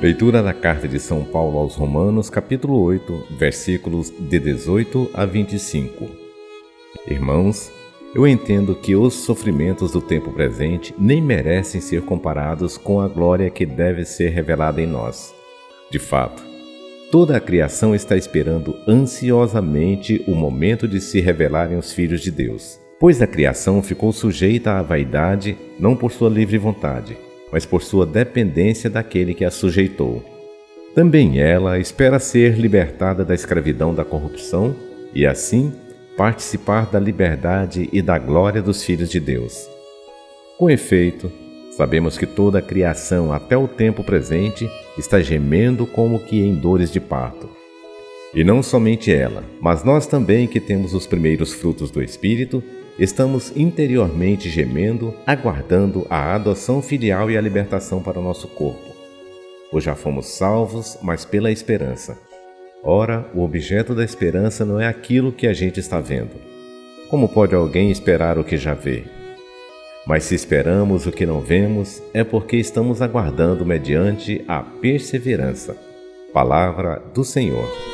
Leitura da Carta de São Paulo aos Romanos, capítulo 8, versículos de 18 a 25. Irmãos, eu entendo que os sofrimentos do tempo presente nem merecem ser comparados com a glória que deve ser revelada em nós. De fato, toda a criação está esperando ansiosamente o momento de se revelarem os filhos de Deus, pois a criação ficou sujeita à vaidade não por sua livre vontade mas por sua dependência daquele que a sujeitou. Também ela espera ser libertada da escravidão da corrupção e, assim, participar da liberdade e da glória dos filhos de Deus. Com efeito, sabemos que toda a criação até o tempo presente está gemendo como que em dores de parto. E não somente ela, mas nós também que temos os primeiros frutos do Espírito, estamos interiormente gemendo, aguardando a adoção filial e a libertação para o nosso corpo. Pois já fomos salvos, mas pela esperança. Ora, o objeto da esperança não é aquilo que a gente está vendo. Como pode alguém esperar o que já vê? Mas se esperamos o que não vemos, é porque estamos aguardando mediante a perseverança. Palavra do Senhor.